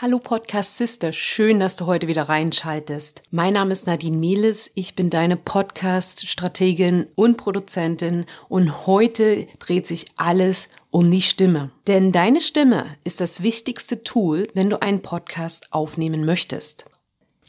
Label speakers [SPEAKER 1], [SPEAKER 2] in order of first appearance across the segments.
[SPEAKER 1] Hallo Podcast Sister, schön, dass du heute wieder reinschaltest. Mein Name ist Nadine Mieles, ich bin deine Podcast-Strategin und Produzentin und heute dreht sich alles um die Stimme. Denn deine Stimme ist das wichtigste Tool, wenn du einen Podcast aufnehmen möchtest.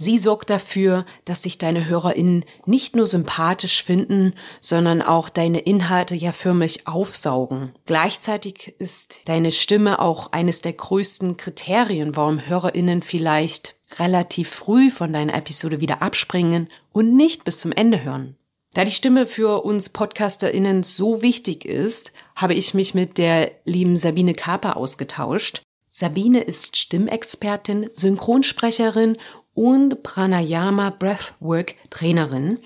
[SPEAKER 1] Sie sorgt dafür, dass sich deine HörerInnen nicht nur sympathisch finden, sondern auch deine Inhalte ja förmlich aufsaugen. Gleichzeitig ist deine Stimme auch eines der größten Kriterien, warum HörerInnen vielleicht relativ früh von deiner Episode wieder abspringen und nicht bis zum Ende hören. Da die Stimme für uns PodcasterInnen so wichtig ist, habe ich mich mit der lieben Sabine Kaper ausgetauscht. Sabine ist Stimmexpertin, Synchronsprecherin und Pranayama Breathwork Trainerin.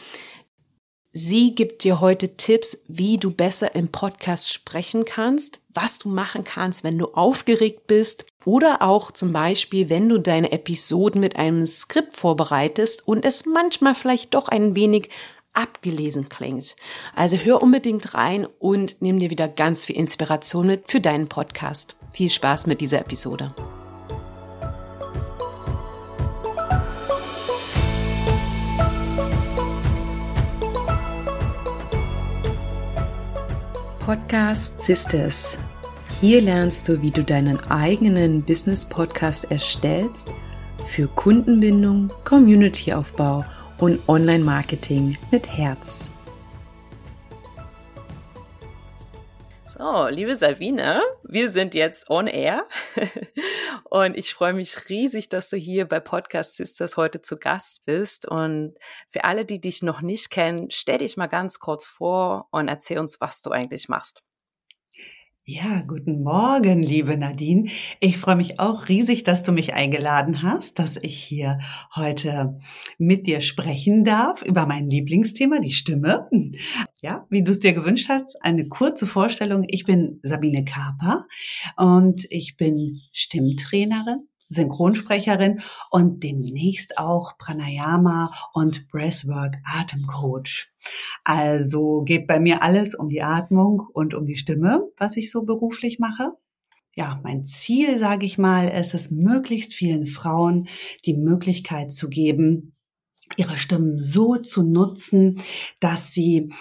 [SPEAKER 1] Sie gibt dir heute Tipps, wie du besser im Podcast sprechen kannst, was du machen kannst, wenn du aufgeregt bist oder auch zum Beispiel, wenn du deine Episoden mit einem Skript vorbereitest und es manchmal vielleicht doch ein wenig abgelesen klingt. Also hör unbedingt rein und nimm dir wieder ganz viel Inspiration mit für deinen Podcast. Viel Spaß mit dieser Episode. Podcast Sisters. Hier lernst du, wie du deinen eigenen Business-Podcast erstellst für Kundenbindung, Community-Aufbau und Online-Marketing mit Herz. So, liebe Salvine, wir sind jetzt on air und ich freue mich riesig, dass du hier bei Podcast Sisters heute zu Gast bist. Und für alle, die dich noch nicht kennen, stell dich mal ganz kurz vor und erzähl uns, was du eigentlich machst.
[SPEAKER 2] Ja, guten Morgen, liebe Nadine. Ich freue mich auch riesig, dass du mich eingeladen hast, dass ich hier heute mit dir sprechen darf über mein Lieblingsthema, die Stimme. Ja, wie du es dir gewünscht hast, eine kurze Vorstellung. Ich bin Sabine Kaper und ich bin Stimmtrainerin Synchronsprecherin und demnächst auch Pranayama und Breathwork Atemcoach. Also geht bei mir alles um die Atmung und um die Stimme, was ich so beruflich mache. Ja, mein Ziel, sage ich mal, ist es, möglichst vielen Frauen die Möglichkeit zu geben, ihre Stimmen so zu nutzen, dass sie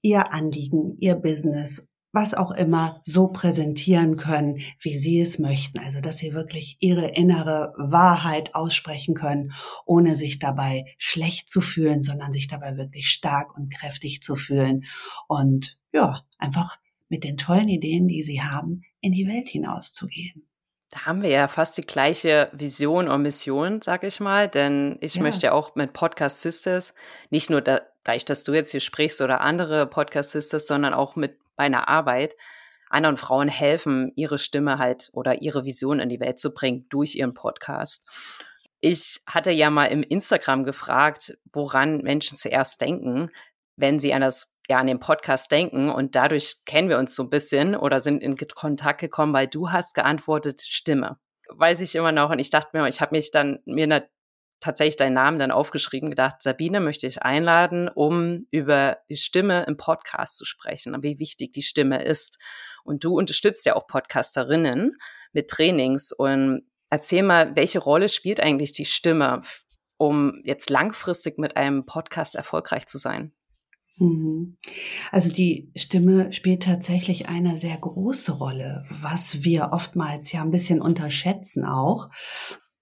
[SPEAKER 2] ihr Anliegen, ihr Business was auch immer so präsentieren können, wie sie es möchten. Also, dass sie wirklich ihre innere Wahrheit aussprechen können, ohne sich dabei schlecht zu fühlen, sondern sich dabei wirklich stark und kräftig zu fühlen und ja, einfach mit den tollen Ideen, die sie haben, in die Welt hinauszugehen.
[SPEAKER 1] Da haben wir ja fast die gleiche Vision und Mission, sag ich mal, denn ich ja. möchte ja auch mit Podcast Sisters nicht nur da, gleich, dass du jetzt hier sprichst oder andere Podcast Sisters, sondern auch mit meiner Arbeit anderen Frauen helfen, ihre Stimme halt oder ihre Vision in die Welt zu bringen durch ihren Podcast. Ich hatte ja mal im Instagram gefragt, woran Menschen zuerst denken, wenn sie an das ja an den Podcast denken und dadurch kennen wir uns so ein bisschen oder sind in Kontakt gekommen, weil du hast geantwortet Stimme. Weiß ich immer noch und ich dachte mir, ich habe mich dann mir tatsächlich deinen Namen dann aufgeschrieben, gedacht, Sabine möchte ich einladen, um über die Stimme im Podcast zu sprechen und wie wichtig die Stimme ist. Und du unterstützt ja auch Podcasterinnen mit Trainings und erzähl mal, welche Rolle spielt eigentlich die Stimme, um jetzt langfristig mit einem Podcast erfolgreich zu sein?
[SPEAKER 2] Mhm. Also die Stimme spielt tatsächlich eine sehr große Rolle, was wir oftmals ja ein bisschen unterschätzen auch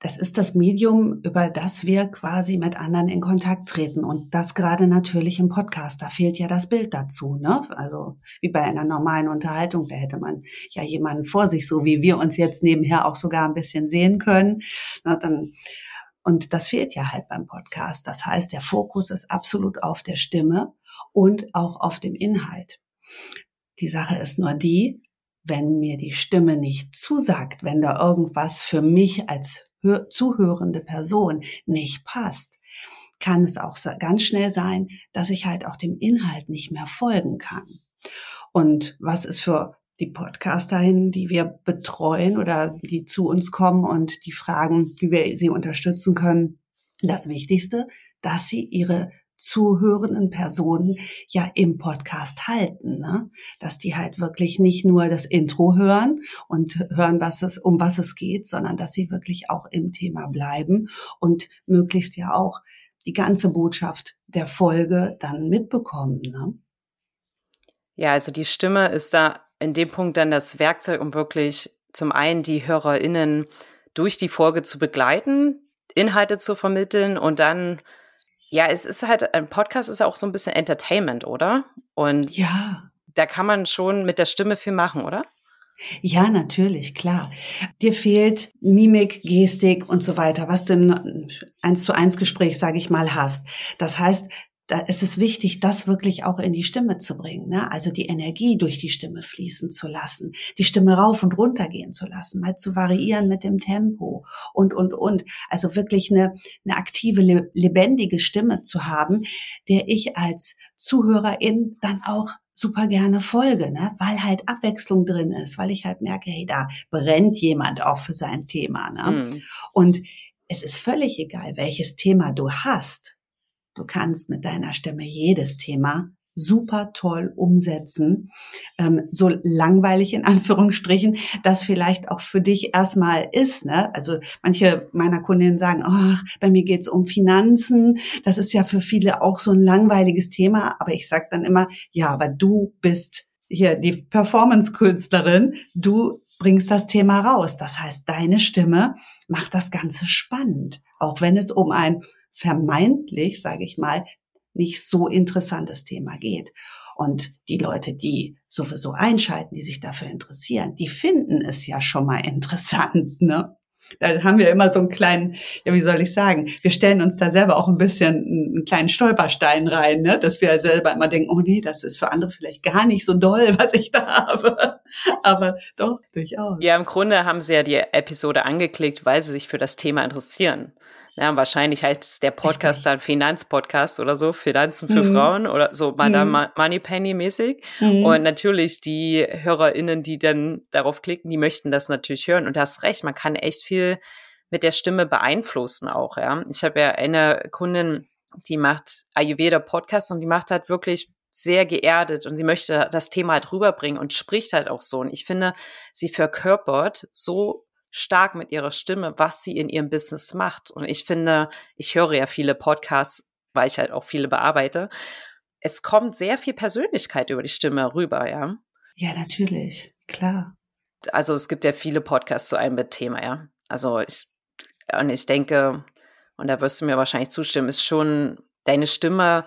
[SPEAKER 2] das ist das Medium, über das wir quasi mit anderen in Kontakt treten. Und das gerade natürlich im Podcast. Da fehlt ja das Bild dazu, ne? Also wie bei einer normalen Unterhaltung, da hätte man ja jemanden vor sich, so wie wir uns jetzt nebenher auch sogar ein bisschen sehen können. Na, dann, und das fehlt ja halt beim Podcast. Das heißt, der Fokus ist absolut auf der Stimme und auch auf dem Inhalt. Die Sache ist nur die, wenn mir die Stimme nicht zusagt, wenn da irgendwas für mich als zuhörende Person nicht passt, kann es auch ganz schnell sein, dass ich halt auch dem Inhalt nicht mehr folgen kann. Und was ist für die Podcasterinnen, die wir betreuen oder die zu uns kommen und die fragen, wie wir sie unterstützen können, das Wichtigste, dass sie ihre zuhörenden Personen ja im Podcast halten, ne? dass die halt wirklich nicht nur das Intro hören und hören, was es um was es geht, sondern dass sie wirklich auch im Thema bleiben und möglichst ja auch die ganze Botschaft der Folge dann mitbekommen. Ne?
[SPEAKER 3] Ja, also die Stimme ist da in dem Punkt dann das Werkzeug, um wirklich zum einen die HörerInnen durch die Folge zu begleiten, Inhalte zu vermitteln und dann ja, es ist halt, ein Podcast ist ja auch so ein bisschen Entertainment, oder? Und ja. Da kann man schon mit der Stimme viel machen, oder?
[SPEAKER 2] Ja, natürlich, klar. Dir fehlt Mimik, Gestik und so weiter, was du im eins zu eins Gespräch, sage ich mal, hast. Das heißt, da ist es wichtig, das wirklich auch in die Stimme zu bringen. Ne? Also die Energie durch die Stimme fließen zu lassen, die Stimme rauf und runter gehen zu lassen, mal zu variieren mit dem Tempo und, und, und. Also wirklich eine, eine aktive, lebendige Stimme zu haben, der ich als Zuhörerin dann auch super gerne folge, ne? weil halt Abwechslung drin ist, weil ich halt merke, hey, da brennt jemand auch für sein Thema. Ne? Mhm. Und es ist völlig egal, welches Thema du hast Du kannst mit deiner Stimme jedes Thema super toll umsetzen. Ähm, so langweilig in Anführungsstrichen, das vielleicht auch für dich erstmal ist. Ne? Also manche meiner Kundinnen sagen, ach, bei mir geht's um Finanzen. Das ist ja für viele auch so ein langweiliges Thema. Aber ich sage dann immer, ja, aber du bist hier die Performance-Künstlerin. Du bringst das Thema raus. Das heißt, deine Stimme macht das Ganze spannend. Auch wenn es um ein vermeintlich, sage ich mal, nicht so interessantes Thema geht. Und die Leute, die sowieso einschalten, die sich dafür interessieren, die finden es ja schon mal interessant, ne? Da haben wir immer so einen kleinen, ja, wie soll ich sagen, wir stellen uns da selber auch ein bisschen einen kleinen Stolperstein rein, ne? dass wir selber immer denken, oh nee, das ist für andere vielleicht gar nicht so doll, was ich da habe. Aber doch, durchaus.
[SPEAKER 3] Ja, im Grunde haben sie ja die Episode angeklickt, weil sie sich für das Thema interessieren. Ja, wahrscheinlich heißt der Podcast dann Finanzpodcast oder so, Finanzen für mhm. Frauen oder so Madame mhm. Moneypenny mäßig. Mhm. Und natürlich die HörerInnen, die dann darauf klicken, die möchten das natürlich hören. Und du hast recht, man kann echt viel mit der Stimme beeinflussen auch, ja. Ich habe ja eine Kundin, die macht Ayurveda Podcast und die macht halt wirklich sehr geerdet und sie möchte das Thema halt rüberbringen und spricht halt auch so. Und ich finde, sie verkörpert so stark mit ihrer Stimme, was sie in ihrem Business macht. Und ich finde, ich höre ja viele Podcasts, weil ich halt auch viele bearbeite. Es kommt sehr viel Persönlichkeit über die Stimme rüber, ja.
[SPEAKER 2] Ja, natürlich, klar.
[SPEAKER 3] Also es gibt ja viele Podcasts zu einem Thema, ja. Also ich, und ich denke, und da wirst du mir wahrscheinlich zustimmen, ist schon, deine Stimme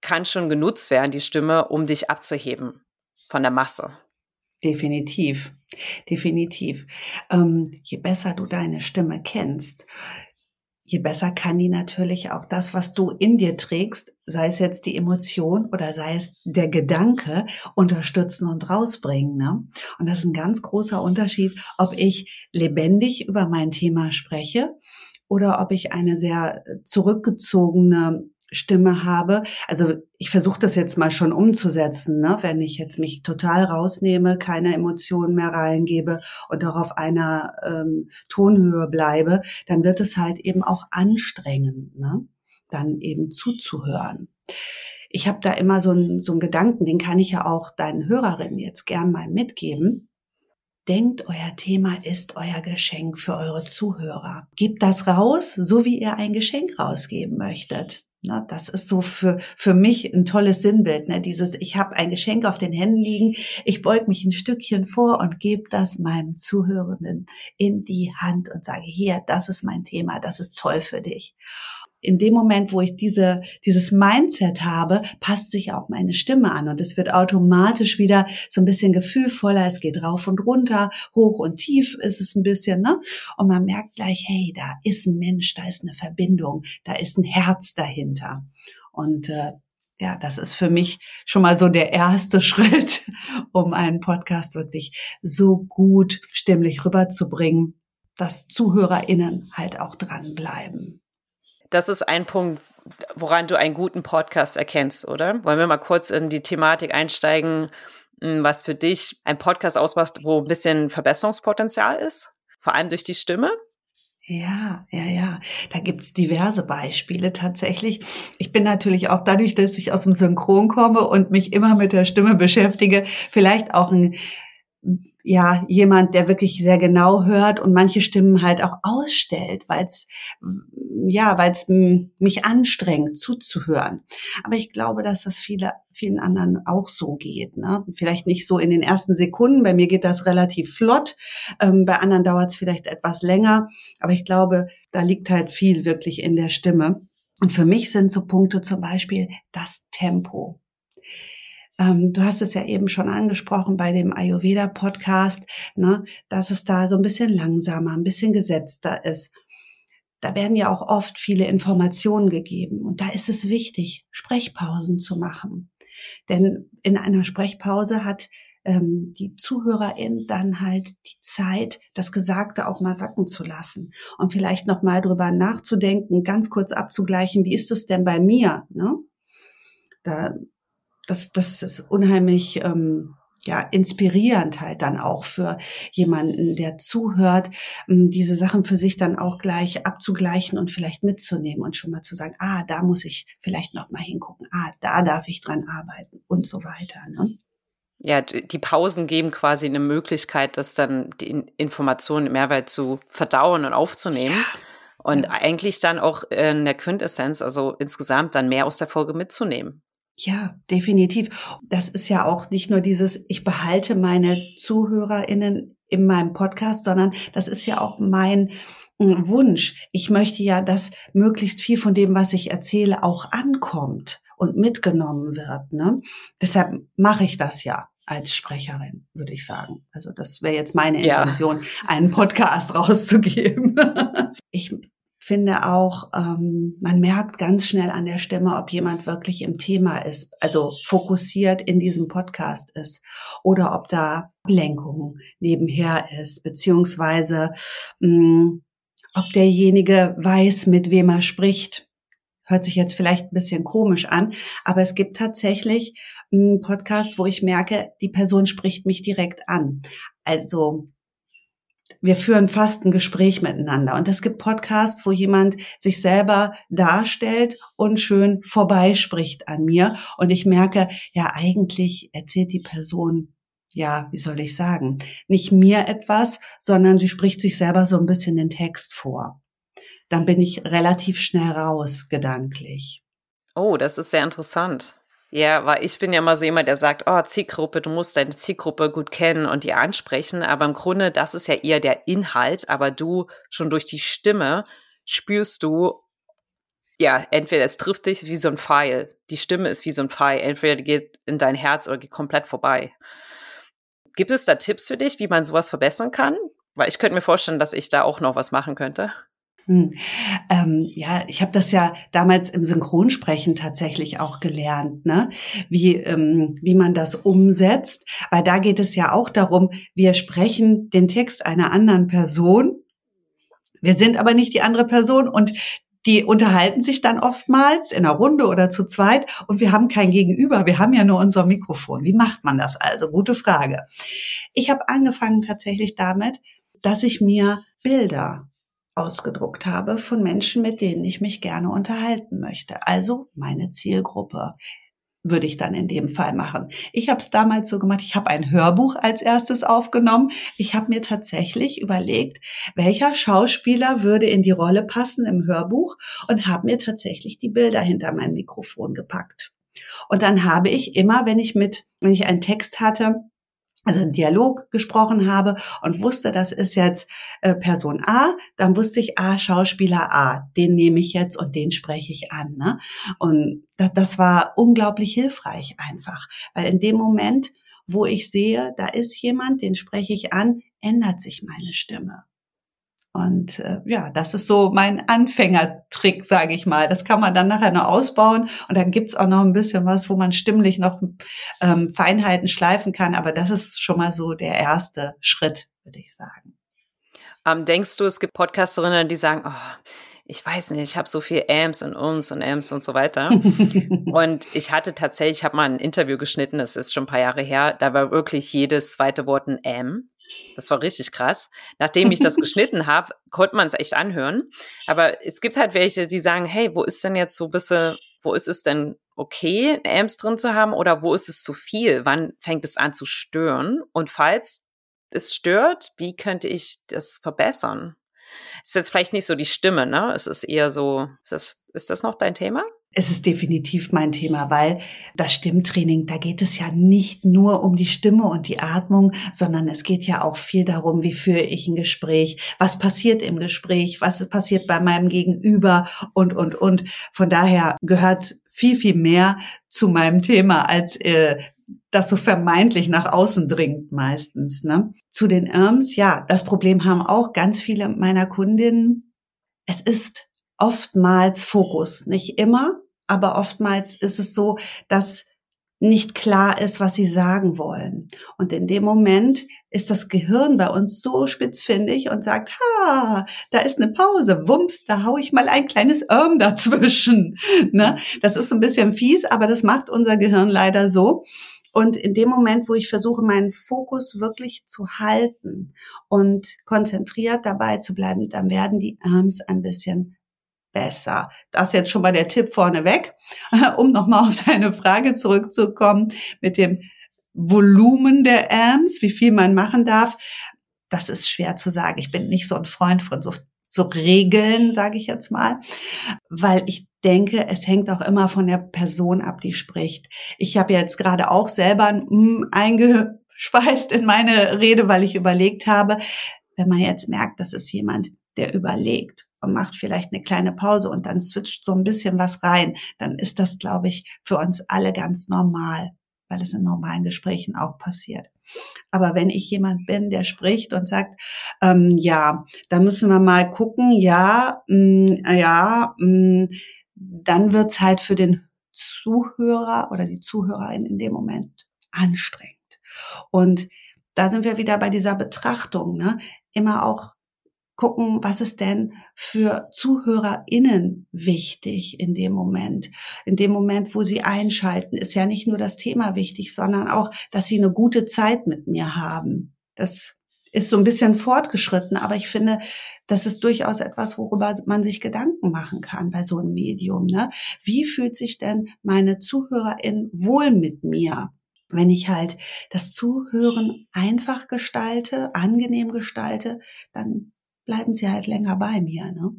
[SPEAKER 3] kann schon genutzt werden, die Stimme, um dich abzuheben von der Masse.
[SPEAKER 2] Definitiv, definitiv. Ähm, je besser du deine Stimme kennst, je besser kann die natürlich auch das, was du in dir trägst, sei es jetzt die Emotion oder sei es der Gedanke, unterstützen und rausbringen. Ne? Und das ist ein ganz großer Unterschied, ob ich lebendig über mein Thema spreche oder ob ich eine sehr zurückgezogene Stimme habe. Also ich versuche das jetzt mal schon umzusetzen, ne? wenn ich jetzt mich total rausnehme, keine Emotionen mehr reingebe und auch auf einer ähm, Tonhöhe bleibe, dann wird es halt eben auch anstrengend, ne? dann eben zuzuhören. Ich habe da immer so einen, so einen Gedanken, den kann ich ja auch deinen Hörerinnen jetzt gern mal mitgeben. Denkt, euer Thema ist euer Geschenk für eure Zuhörer. Gebt das raus, so wie ihr ein Geschenk rausgeben möchtet. Ne, das ist so für, für mich ein tolles Sinnbild. Ne? Dieses, ich habe ein Geschenk auf den Händen liegen, ich beug mich ein Stückchen vor und gebe das meinem Zuhörenden in die Hand und sage, hier, das ist mein Thema, das ist toll für dich in dem Moment, wo ich diese, dieses Mindset habe, passt sich auch meine Stimme an und es wird automatisch wieder so ein bisschen gefühlvoller. Es geht rauf und runter, hoch und tief ist es ein bisschen, ne? Und man merkt gleich, hey, da ist ein Mensch, da ist eine Verbindung, da ist ein Herz dahinter. Und äh, ja, das ist für mich schon mal so der erste Schritt, um einen Podcast wirklich so gut stimmlich rüberzubringen, dass ZuhörerInnen halt auch dranbleiben
[SPEAKER 3] das ist ein Punkt, woran du einen guten Podcast erkennst, oder? Wollen wir mal kurz in die Thematik einsteigen, hm, was für dich ein Podcast ausmacht, wo ein bisschen Verbesserungspotenzial ist? Vor allem durch die Stimme?
[SPEAKER 2] Ja, ja, ja. Da gibt's diverse Beispiele tatsächlich. Ich bin natürlich auch dadurch, dass ich aus dem Synchron komme und mich immer mit der Stimme beschäftige, vielleicht auch ein ja jemand, der wirklich sehr genau hört und manche Stimmen halt auch ausstellt, weil es ja, weil es mich anstrengt zuzuhören. Aber ich glaube, dass das viele vielen anderen auch so geht. Ne? Vielleicht nicht so in den ersten Sekunden. Bei mir geht das relativ flott. Ähm, bei anderen dauert es vielleicht etwas länger. Aber ich glaube, da liegt halt viel wirklich in der Stimme. Und für mich sind so Punkte zum Beispiel das Tempo. Ähm, du hast es ja eben schon angesprochen bei dem Ayurveda-Podcast, ne, dass es da so ein bisschen langsamer, ein bisschen gesetzter ist. Da werden ja auch oft viele Informationen gegeben. Und da ist es wichtig, Sprechpausen zu machen. Denn in einer Sprechpause hat ähm, die Zuhörerin dann halt die Zeit, das Gesagte auch mal sacken zu lassen und vielleicht noch mal drüber nachzudenken, ganz kurz abzugleichen, wie ist es denn bei mir? Ne? Da das, das ist unheimlich ähm, ja, inspirierend halt dann auch für jemanden, der zuhört, ähm, diese Sachen für sich dann auch gleich abzugleichen und vielleicht mitzunehmen und schon mal zu sagen, ah, da muss ich vielleicht noch mal hingucken, ah, da darf ich dran arbeiten und so weiter. Ne?
[SPEAKER 3] Ja, die Pausen geben quasi eine Möglichkeit, das dann die Informationen im Mehrwert zu verdauen und aufzunehmen. Und ja. eigentlich dann auch in der Quintessenz, also insgesamt dann mehr aus der Folge mitzunehmen.
[SPEAKER 2] Ja, definitiv. Das ist ja auch nicht nur dieses, ich behalte meine ZuhörerInnen in meinem Podcast, sondern das ist ja auch mein hm, Wunsch. Ich möchte ja, dass möglichst viel von dem, was ich erzähle, auch ankommt und mitgenommen wird. Ne? Deshalb mache ich das ja als Sprecherin, würde ich sagen. Also das wäre jetzt meine Intention, ja. einen Podcast rauszugeben. ich finde auch, ähm, man merkt ganz schnell an der Stimme, ob jemand wirklich im Thema ist, also fokussiert in diesem Podcast ist oder ob da Ablenkung nebenher ist, beziehungsweise mh, mm, ob derjenige weiß, mit wem er spricht. Hört sich jetzt vielleicht ein bisschen komisch an, aber es gibt tatsächlich einen Podcast, wo ich merke, die Person spricht mich direkt an. Also wir führen fast ein Gespräch miteinander. Und es gibt Podcasts, wo jemand sich selber darstellt und schön vorbeispricht an mir. Und ich merke, ja, eigentlich erzählt die Person, ja, wie soll ich sagen, nicht mir etwas, sondern sie spricht sich selber so ein bisschen den Text vor. Dann bin ich relativ schnell raus, gedanklich.
[SPEAKER 3] Oh, das ist sehr interessant. Ja, weil ich bin ja immer so jemand, der sagt, oh, Zielgruppe, du musst deine Zielgruppe gut kennen und die ansprechen. Aber im Grunde, das ist ja eher der Inhalt, aber du schon durch die Stimme spürst du, ja, entweder es trifft dich wie so ein Pfeil. Die Stimme ist wie so ein Pfeil. Entweder die geht in dein Herz oder geht komplett vorbei. Gibt es da Tipps für dich, wie man sowas verbessern kann? Weil ich könnte mir vorstellen, dass ich da auch noch was machen könnte.
[SPEAKER 2] Hm. Ähm, ja, ich habe das ja damals im Synchronsprechen tatsächlich auch gelernt, ne? wie, ähm, wie man das umsetzt. Weil da geht es ja auch darum, wir sprechen den Text einer anderen Person. Wir sind aber nicht die andere Person und die unterhalten sich dann oftmals in einer Runde oder zu zweit und wir haben kein Gegenüber, wir haben ja nur unser Mikrofon. Wie macht man das also? Gute Frage. Ich habe angefangen tatsächlich damit, dass ich mir Bilder ausgedruckt habe von Menschen, mit denen ich mich gerne unterhalten möchte. Also meine Zielgruppe würde ich dann in dem Fall machen. Ich habe es damals so gemacht, ich habe ein Hörbuch als erstes aufgenommen. Ich habe mir tatsächlich überlegt, welcher Schauspieler würde in die Rolle passen im Hörbuch und habe mir tatsächlich die Bilder hinter mein Mikrofon gepackt. Und dann habe ich immer, wenn ich mit, wenn ich einen Text hatte, also einen Dialog gesprochen habe und wusste, das ist jetzt äh, Person A, dann wusste ich, ah, Schauspieler A, den nehme ich jetzt und den spreche ich an. Ne? Und das, das war unglaublich hilfreich einfach, weil in dem Moment, wo ich sehe, da ist jemand, den spreche ich an, ändert sich meine Stimme. Und äh, ja, das ist so mein Anfängertrick, sage ich mal. Das kann man dann nachher noch ausbauen. Und dann gibt's auch noch ein bisschen was, wo man stimmlich noch ähm, Feinheiten schleifen kann. Aber das ist schon mal so der erste Schritt, würde ich sagen.
[SPEAKER 3] Ähm, denkst du, es gibt Podcasterinnen, die sagen, oh, ich weiß nicht, ich habe so viel Ams und uns und Ams und so weiter. und ich hatte tatsächlich, ich habe mal ein Interview geschnitten, das ist schon ein paar Jahre her, da war wirklich jedes zweite Wort ein Am. Das war richtig krass. Nachdem ich das geschnitten habe, konnte man es echt anhören. Aber es gibt halt welche, die sagen, hey, wo ist denn jetzt so ein bisschen, wo ist es denn okay, Amps drin zu haben oder wo ist es zu viel? Wann fängt es an zu stören? Und falls es stört, wie könnte ich das verbessern? Ist jetzt vielleicht nicht so die Stimme, ne? Es ist eher so, ist das, ist das noch dein Thema?
[SPEAKER 2] Es ist definitiv mein Thema, weil das Stimmtraining, da geht es ja nicht nur um die Stimme und die Atmung, sondern es geht ja auch viel darum, wie führe ich ein Gespräch, was passiert im Gespräch, was passiert bei meinem Gegenüber und, und, und. Von daher gehört viel, viel mehr zu meinem Thema, als äh, das so vermeintlich nach außen dringt meistens. Ne? Zu den IRMs, ja, das Problem haben auch ganz viele meiner Kundinnen. Es ist oftmals Fokus, nicht immer, aber oftmals ist es so, dass nicht klar ist, was sie sagen wollen. Und in dem Moment ist das Gehirn bei uns so spitzfindig und sagt, ha, da ist eine Pause, wumps, da hau ich mal ein kleines Irm dazwischen. Ne? Das ist ein bisschen fies, aber das macht unser Gehirn leider so. Und in dem Moment, wo ich versuche, meinen Fokus wirklich zu halten und konzentriert dabei zu bleiben, dann werden die Arms ein bisschen besser. Das jetzt schon mal der Tipp vorneweg, um nochmal auf deine Frage zurückzukommen mit dem Volumen der Amps, wie viel man machen darf. Das ist schwer zu sagen. Ich bin nicht so ein Freund von so, so Regeln, sage ich jetzt mal, weil ich denke, es hängt auch immer von der Person ab, die spricht. Ich habe jetzt gerade auch selber ein mm eingespeist in meine Rede, weil ich überlegt habe, wenn man jetzt merkt, das ist jemand, der überlegt und macht vielleicht eine kleine Pause und dann switcht so ein bisschen was rein, dann ist das, glaube ich, für uns alle ganz normal, weil es in normalen Gesprächen auch passiert. Aber wenn ich jemand bin, der spricht und sagt, ähm, ja, da müssen wir mal gucken, ja, mh, mm, ja, mh, mm, dann wird's halt für den Zuhörer oder die Zuhörerin in dem Moment anstrengend. Und da sind wir wieder bei dieser Betrachtung, ne? Immer auch gucken, was ist denn für ZuhörerInnen wichtig in dem Moment. In dem Moment, wo sie einschalten, ist ja nicht nur das Thema wichtig, sondern auch, dass sie eine gute Zeit mit mir haben. Das ist so ein bisschen fortgeschritten, aber ich finde, das ist durchaus etwas, worüber man sich Gedanken machen kann bei so einem Medium. Ne? Wie fühlt sich denn meine ZuhörerIn wohl mit mir? Wenn ich halt das Zuhören einfach gestalte, angenehm gestalte, dann bleiben sie halt länger bei mir. Ne?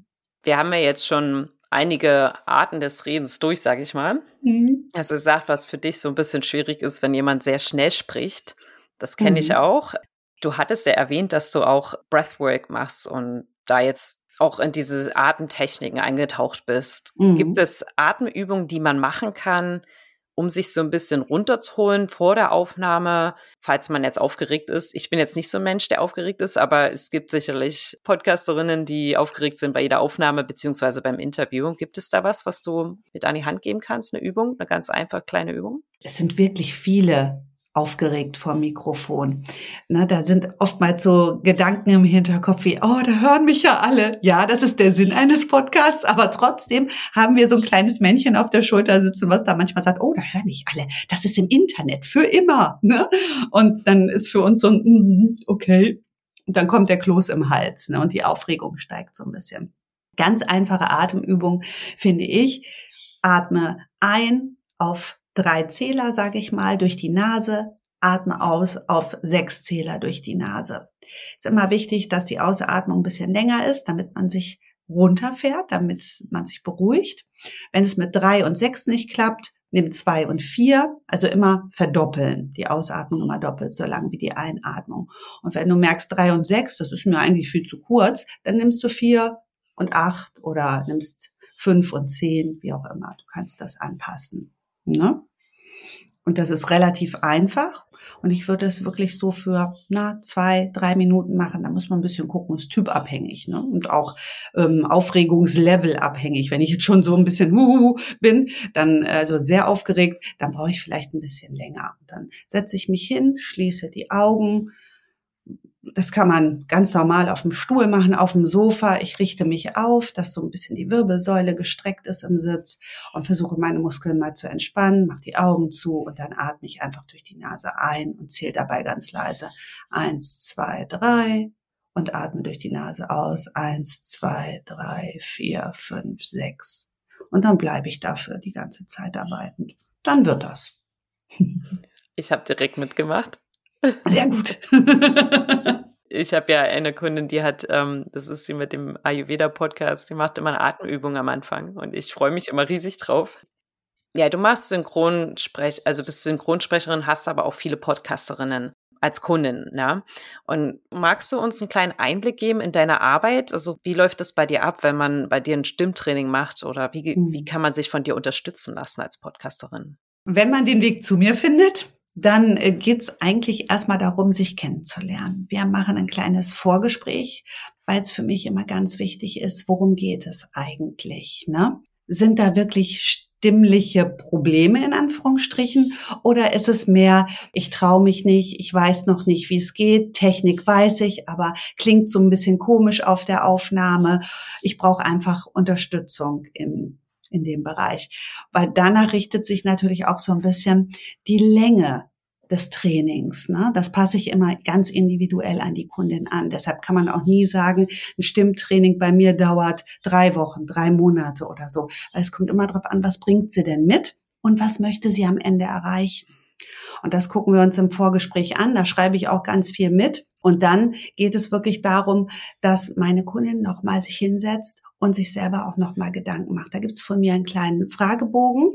[SPEAKER 3] Wir haben ja jetzt schon einige Arten des Redens durch, sage ich mal. Mhm. Also gesagt, was für dich so ein bisschen schwierig ist, wenn jemand sehr schnell spricht. Das kenne mhm. ich auch. Du hattest ja erwähnt, dass du auch Breathwork machst und da jetzt auch in diese Atemtechniken eingetaucht bist. Mhm. Gibt es Atemübungen, die man machen kann, um sich so ein bisschen runterzuholen vor der Aufnahme, falls man jetzt aufgeregt ist. Ich bin jetzt nicht so ein Mensch, der aufgeregt ist, aber es gibt sicherlich Podcasterinnen, die aufgeregt sind bei jeder Aufnahme beziehungsweise beim Interview. Gibt es da was, was du mit an die Hand geben kannst? Eine Übung, eine ganz einfach kleine Übung?
[SPEAKER 2] Es sind wirklich viele aufgeregt vor Mikrofon. Na, da sind oftmals so Gedanken im Hinterkopf wie, oh, da hören mich ja alle. Ja, das ist der Sinn eines Podcasts, aber trotzdem haben wir so ein kleines Männchen auf der Schulter sitzen, was da manchmal sagt, oh, da hören mich alle. Das ist im Internet für immer. Ne? Und dann ist für uns so ein, mm, okay. Und dann kommt der Kloß im Hals ne? und die Aufregung steigt so ein bisschen. Ganz einfache Atemübung finde ich. Atme ein auf drei Zähler, sage ich mal, durch die Nase, atme aus auf sechs Zähler durch die Nase. ist immer wichtig, dass die Ausatmung ein bisschen länger ist, damit man sich runterfährt, damit man sich beruhigt. Wenn es mit drei und sechs nicht klappt, nimm zwei und vier, also immer verdoppeln, die Ausatmung immer doppelt so lang wie die Einatmung. Und wenn du merkst drei und sechs, das ist mir eigentlich viel zu kurz, dann nimmst du vier und acht oder nimmst fünf und zehn, wie auch immer. Du kannst das anpassen. Ne? Und das ist relativ einfach. Und ich würde es wirklich so für na, zwei, drei Minuten machen. Da muss man ein bisschen gucken, ist typabhängig ne? und auch ähm, Aufregungslevel abhängig. Wenn ich jetzt schon so ein bisschen huhuhu bin, dann also sehr aufgeregt, dann brauche ich vielleicht ein bisschen länger. Und dann setze ich mich hin, schließe die Augen, das kann man ganz normal auf dem Stuhl machen, auf dem Sofa. Ich richte mich auf, dass so ein bisschen die Wirbelsäule gestreckt ist im Sitz und versuche meine Muskeln mal zu entspannen, mache die Augen zu und dann atme ich einfach durch die Nase ein und zähle dabei ganz leise. Eins, zwei, drei und atme durch die Nase aus. Eins, zwei, drei, vier, fünf, sechs. Und dann bleibe ich dafür die ganze Zeit arbeiten. Dann wird das.
[SPEAKER 3] Ich habe direkt mitgemacht.
[SPEAKER 2] Sehr gut.
[SPEAKER 3] ich habe ja eine Kundin, die hat, ähm, das ist sie mit dem Ayurveda-Podcast, die macht immer eine Atemübung am Anfang und ich freue mich immer riesig drauf. Ja, du machst Synchronsprech, also bist Synchronsprecherin, hast aber auch viele Podcasterinnen als Kundin, ne? Und magst du uns einen kleinen Einblick geben in deine Arbeit? Also wie läuft das bei dir ab, wenn man bei dir ein Stimmtraining macht oder wie, mhm. wie kann man sich von dir unterstützen lassen als Podcasterin?
[SPEAKER 2] Wenn man den Weg zu mir findet, dann äh, geht's eigentlich erstmal darum, sich kennenzulernen. Wir machen ein kleines Vorgespräch, weil es für mich immer ganz wichtig ist, worum geht es eigentlich? Ne? Sind da wirklich stimmliche Probleme in Anführungsstrichen oder ist es mehr, ich traue mich nicht, ich weiß noch nicht, wie es geht, Technik weiß ich, aber klingt so ein bisschen komisch auf der Aufnahme. Ich brauche einfach Unterstützung im in dem Bereich. Weil danach richtet sich natürlich auch so ein bisschen die Länge des Trainings. Ne? Das passe ich immer ganz individuell an die Kundin an. Deshalb kann man auch nie sagen, ein Stimmtraining bei mir dauert drei Wochen, drei Monate oder so. Weil es kommt immer darauf an, was bringt sie denn mit und was möchte sie am Ende erreichen. Und das gucken wir uns im Vorgespräch an. Da schreibe ich auch ganz viel mit. Und dann geht es wirklich darum, dass meine Kundin nochmal sich hinsetzt und sich selber auch nochmal Gedanken macht. Da gibt's von mir einen kleinen Fragebogen,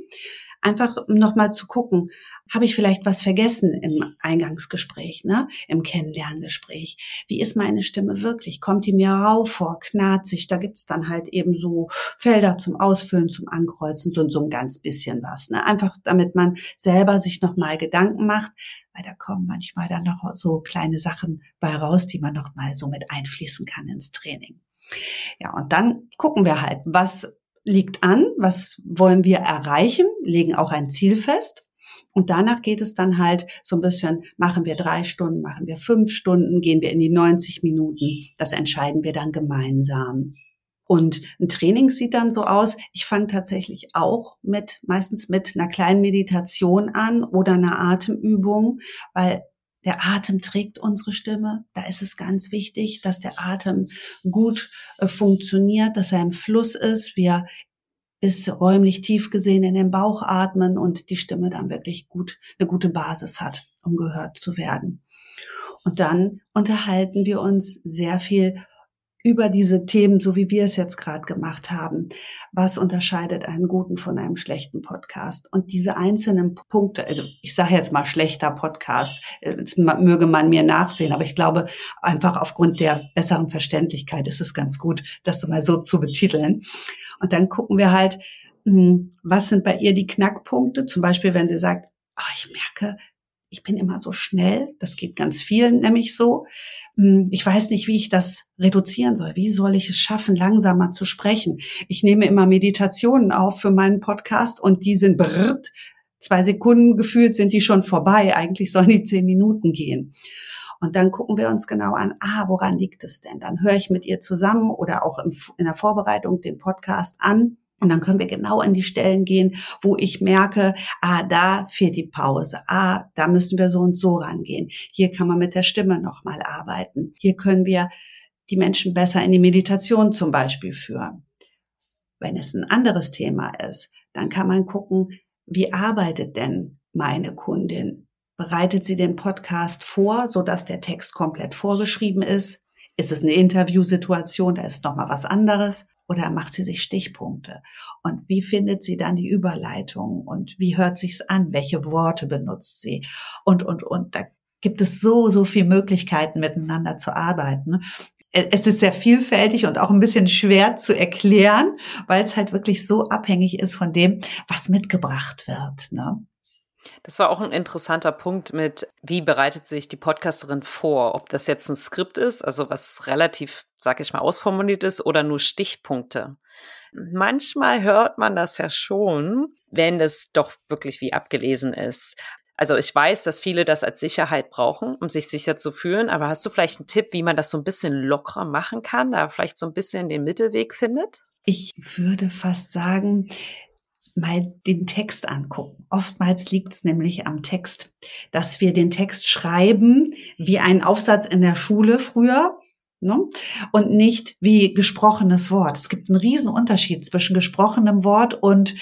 [SPEAKER 2] einfach nochmal zu gucken, habe ich vielleicht was vergessen im Eingangsgespräch, ne, im Kennenlerngespräch? Wie ist meine Stimme wirklich? Kommt die mir rau vor, knarzig? Da gibt's dann halt eben so Felder zum Ausfüllen, zum Ankreuzen, so, so ein ganz bisschen was. Ne? Einfach damit man selber sich nochmal Gedanken macht, weil da kommen manchmal dann noch so kleine Sachen bei raus, die man nochmal so mit einfließen kann ins Training. Ja, und dann gucken wir halt, was liegt an, was wollen wir erreichen, legen auch ein Ziel fest. Und danach geht es dann halt so ein bisschen, machen wir drei Stunden, machen wir fünf Stunden, gehen wir in die 90 Minuten. Das entscheiden wir dann gemeinsam. Und ein Training sieht dann so aus, ich fange tatsächlich auch mit, meistens mit einer kleinen Meditation an oder einer Atemübung, weil der Atem trägt unsere Stimme. Da ist es ganz wichtig, dass der Atem gut äh, funktioniert, dass er im Fluss ist. Wir bis räumlich tief gesehen in den Bauch atmen und die Stimme dann wirklich gut, eine gute Basis hat, um gehört zu werden. Und dann unterhalten wir uns sehr viel über diese Themen, so wie wir es jetzt gerade gemacht haben. Was unterscheidet einen guten von einem schlechten Podcast? Und diese einzelnen Punkte, also ich sage jetzt mal schlechter Podcast, das möge man mir nachsehen, aber ich glaube einfach aufgrund der besseren Verständlichkeit ist es ganz gut, das so mal so zu betiteln. Und dann gucken wir halt, hm, was sind bei ihr die Knackpunkte? Zum Beispiel, wenn sie sagt, oh, ich merke, ich bin immer so schnell, das geht ganz vielen nämlich so. Hm, ich weiß nicht, wie ich das reduzieren soll. Wie soll ich es schaffen, langsamer zu sprechen? Ich nehme immer Meditationen auf für meinen Podcast und die sind brrrt, zwei Sekunden gefühlt sind die schon vorbei. Eigentlich sollen die zehn Minuten gehen. Und dann gucken wir uns genau an, ah, woran liegt es denn? Dann höre ich mit ihr zusammen oder auch in der Vorbereitung den Podcast an und dann können wir genau an die Stellen gehen, wo ich merke, ah, da fehlt die Pause. Ah, da müssen wir so und so rangehen. Hier kann man mit der Stimme nochmal arbeiten. Hier können wir die Menschen besser in die Meditation zum Beispiel führen. Wenn es ein anderes Thema ist, dann kann man gucken, wie arbeitet denn meine Kundin? Bereitet sie den Podcast vor, so dass der Text komplett vorgeschrieben ist? Ist es eine Interviewsituation? Da ist nochmal was anderes oder macht sie sich Stichpunkte? Und wie findet sie dann die Überleitung? Und wie hört sich's an? Welche Worte benutzt sie? Und, und, und. Da gibt es so, so viele Möglichkeiten, miteinander zu arbeiten. Es ist sehr vielfältig und auch ein bisschen schwer zu erklären, weil es halt wirklich so abhängig ist von dem, was mitgebracht wird. Ne?
[SPEAKER 3] Das war auch ein interessanter Punkt mit, wie bereitet sich die Podcasterin vor? Ob das jetzt ein Skript ist, also was relativ, sag ich mal, ausformuliert ist oder nur Stichpunkte. Manchmal hört man das ja schon, wenn es doch wirklich wie abgelesen ist. Also ich weiß, dass viele das als Sicherheit brauchen, um sich sicher zu fühlen, aber hast du vielleicht einen Tipp, wie man das so ein bisschen lockerer machen kann, da vielleicht so ein bisschen den Mittelweg findet?
[SPEAKER 2] Ich würde fast sagen, mal den Text angucken. Oftmals liegt es nämlich am Text, dass wir den Text schreiben wie einen Aufsatz in der Schule früher Ne? Und nicht wie gesprochenes Wort. Es gibt einen riesen Unterschied zwischen gesprochenem Wort und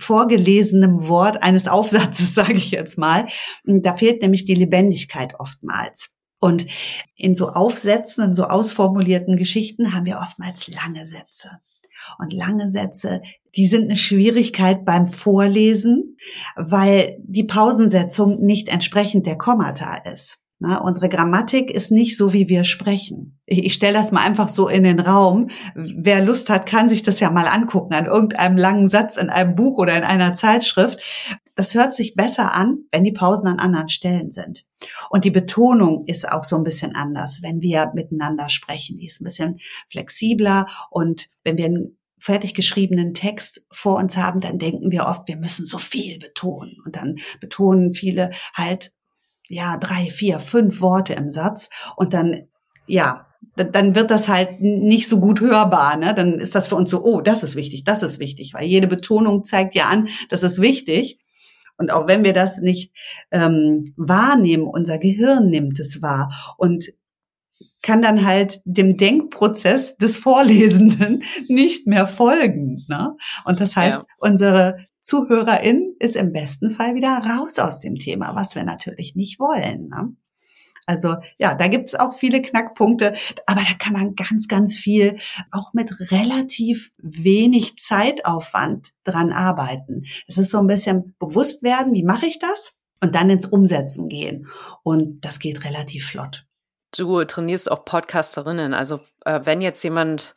[SPEAKER 2] vorgelesenem Wort eines Aufsatzes, sage ich jetzt mal. Da fehlt nämlich die Lebendigkeit oftmals. Und in so Aufsätzen, in so ausformulierten Geschichten haben wir oftmals lange Sätze. Und lange Sätze, die sind eine Schwierigkeit beim Vorlesen, weil die Pausensetzung nicht entsprechend der Kommata ist. Na, unsere Grammatik ist nicht so, wie wir sprechen. Ich, ich stelle das mal einfach so in den Raum. Wer Lust hat, kann sich das ja mal angucken an irgendeinem langen Satz in einem Buch oder in einer Zeitschrift. Das hört sich besser an, wenn die Pausen an anderen Stellen sind. Und die Betonung ist auch so ein bisschen anders, wenn wir miteinander sprechen. Die ist ein bisschen flexibler und wenn wir einen fertig geschriebenen Text vor uns haben, dann denken wir oft, wir müssen so viel betonen. Und dann betonen viele halt ja, drei, vier, fünf Worte im Satz und dann, ja, dann wird das halt nicht so gut hörbar. Ne? Dann ist das für uns so, oh, das ist wichtig, das ist wichtig, weil jede Betonung zeigt ja an, das ist wichtig. Und auch wenn wir das nicht ähm, wahrnehmen, unser Gehirn nimmt es wahr und kann dann halt dem Denkprozess des Vorlesenden nicht mehr folgen. Ne? Und das heißt, ja. unsere Zuhörerin ist im besten Fall wieder raus aus dem Thema, was wir natürlich nicht wollen. Ne? Also ja, da gibt's auch viele Knackpunkte, aber da kann man ganz, ganz viel auch mit relativ wenig Zeitaufwand dran arbeiten. Es ist so ein bisschen bewusst werden, wie mache ich das? Und dann ins Umsetzen gehen. Und das geht relativ flott.
[SPEAKER 3] Du trainierst auch Podcasterinnen. Also äh, wenn jetzt jemand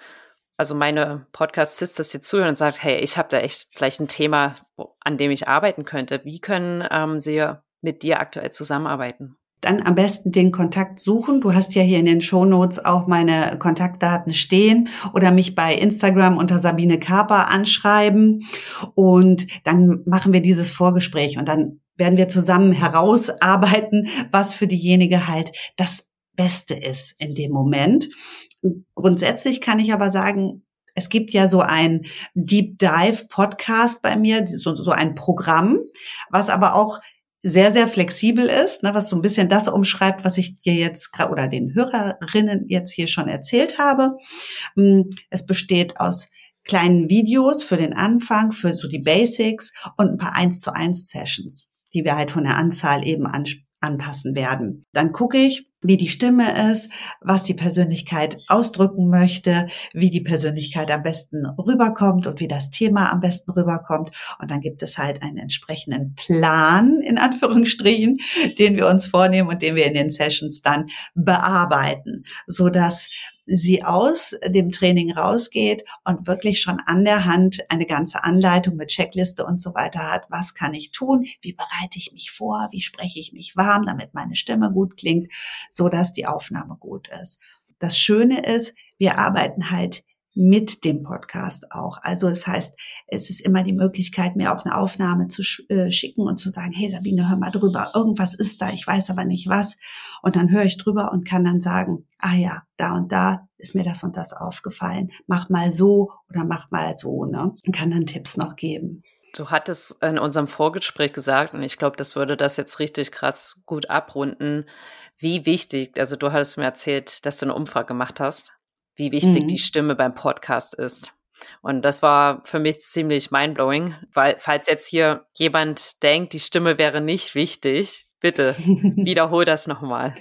[SPEAKER 3] also meine Podcast-Sisters hier zuhören und sagt, hey, ich habe da echt vielleicht ein Thema, an dem ich arbeiten könnte. Wie können ähm, sie mit dir aktuell zusammenarbeiten?
[SPEAKER 2] Dann am besten den Kontakt suchen. Du hast ja hier in den Shownotes auch meine Kontaktdaten stehen oder mich bei Instagram unter Sabine Kaper anschreiben und dann machen wir dieses Vorgespräch und dann werden wir zusammen herausarbeiten, was für diejenige halt das Beste ist in dem Moment. Grundsätzlich kann ich aber sagen, es gibt ja so ein Deep Dive Podcast bei mir, so, so ein Programm, was aber auch sehr, sehr flexibel ist, ne, was so ein bisschen das umschreibt, was ich dir jetzt oder den Hörerinnen jetzt hier schon erzählt habe. Hm, es besteht aus kleinen Videos für den Anfang, für so die Basics und ein paar 1 zu 1 Sessions, die wir halt von der Anzahl eben anpassen werden. Dann gucke ich, wie die Stimme ist, was die Persönlichkeit ausdrücken möchte, wie die Persönlichkeit am besten rüberkommt und wie das Thema am besten rüberkommt. Und dann gibt es halt einen entsprechenden Plan, in Anführungsstrichen, den wir uns vornehmen und den wir in den Sessions dann bearbeiten, so dass sie aus dem Training rausgeht und wirklich schon an der Hand eine ganze Anleitung mit Checkliste und so weiter hat. Was kann ich tun? Wie bereite ich mich vor? Wie spreche ich mich warm, damit meine Stimme gut klingt, so dass die Aufnahme gut ist. Das Schöne ist, wir arbeiten halt mit dem Podcast auch. Also es das heißt, es ist immer die Möglichkeit, mir auch eine Aufnahme zu äh, schicken und zu sagen, hey Sabine, hör mal drüber, irgendwas ist da, ich weiß aber nicht was. Und dann höre ich drüber und kann dann sagen, ah ja, da und da ist mir das und das aufgefallen. Mach mal so oder mach mal so, ne? Und kann dann Tipps noch geben.
[SPEAKER 3] Du hattest in unserem Vorgespräch gesagt, und ich glaube, das würde das jetzt richtig krass gut abrunden, wie wichtig, also du hattest mir erzählt, dass du eine Umfrage gemacht hast wie wichtig mhm. die Stimme beim Podcast ist. Und das war für mich ziemlich mindblowing, weil falls jetzt hier jemand denkt, die Stimme wäre nicht wichtig, bitte wiederhol das nochmal.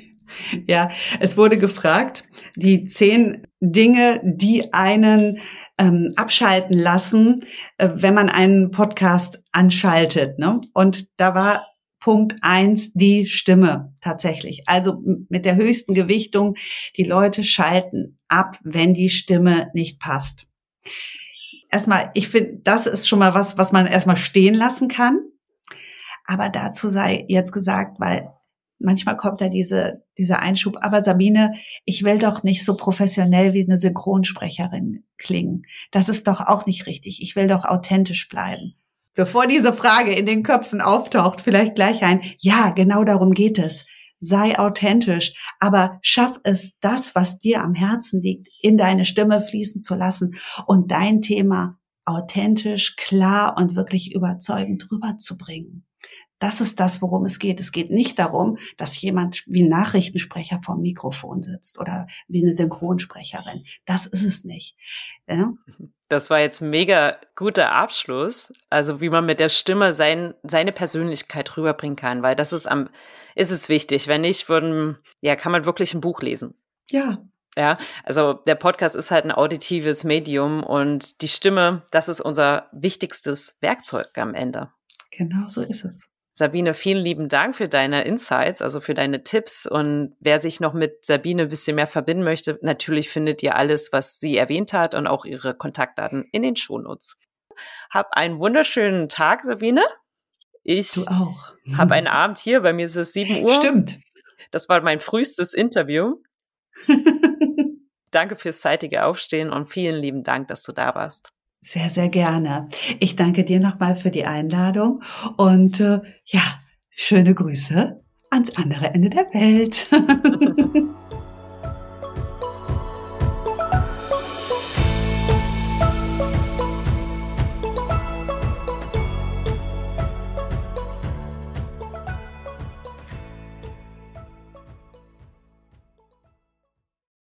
[SPEAKER 2] Ja, es wurde gefragt, die zehn Dinge, die einen ähm, abschalten lassen, äh, wenn man einen Podcast anschaltet. Ne? Und da war Punkt eins die Stimme tatsächlich. Also mit der höchsten Gewichtung, die Leute schalten ab, wenn die Stimme nicht passt. Erstmal, ich finde, das ist schon mal was, was man erstmal stehen lassen kann. Aber dazu sei jetzt gesagt, weil manchmal kommt da diese, dieser Einschub, aber Sabine, ich will doch nicht so professionell wie eine Synchronsprecherin klingen. Das ist doch auch nicht richtig. Ich will doch authentisch bleiben. Bevor diese Frage in den Köpfen auftaucht, vielleicht gleich ein, ja, genau darum geht es. Sei authentisch, aber schaff es, das, was dir am Herzen liegt, in deine Stimme fließen zu lassen und dein Thema authentisch, klar und wirklich überzeugend rüberzubringen. Das ist das, worum es geht. Es geht nicht darum, dass jemand wie ein Nachrichtensprecher vorm Mikrofon sitzt oder wie eine Synchronsprecherin. Das ist es nicht. Ja?
[SPEAKER 3] Das war jetzt ein mega guter Abschluss. Also wie man mit der Stimme sein, seine Persönlichkeit rüberbringen kann, weil das ist am, ist es wichtig. Wenn nicht, würden, ja, kann man wirklich ein Buch lesen.
[SPEAKER 2] Ja,
[SPEAKER 3] ja, also der Podcast ist halt ein auditives Medium und die Stimme, das ist unser wichtigstes Werkzeug am Ende.
[SPEAKER 2] Genau so ist es.
[SPEAKER 3] Sabine, vielen lieben Dank für deine Insights, also für deine Tipps. Und wer sich noch mit Sabine ein bisschen mehr verbinden möchte, natürlich findet ihr alles, was sie erwähnt hat und auch ihre Kontaktdaten in den Shownotes. Hab einen wunderschönen Tag, Sabine. Ich habe einen Abend hier, bei mir ist es 7 Uhr.
[SPEAKER 2] Stimmt.
[SPEAKER 3] Das war mein frühestes Interview. Danke fürs zeitige Aufstehen und vielen lieben Dank, dass du da warst.
[SPEAKER 2] Sehr, sehr gerne. Ich danke dir nochmal für die Einladung und äh, ja, schöne Grüße ans andere Ende der Welt.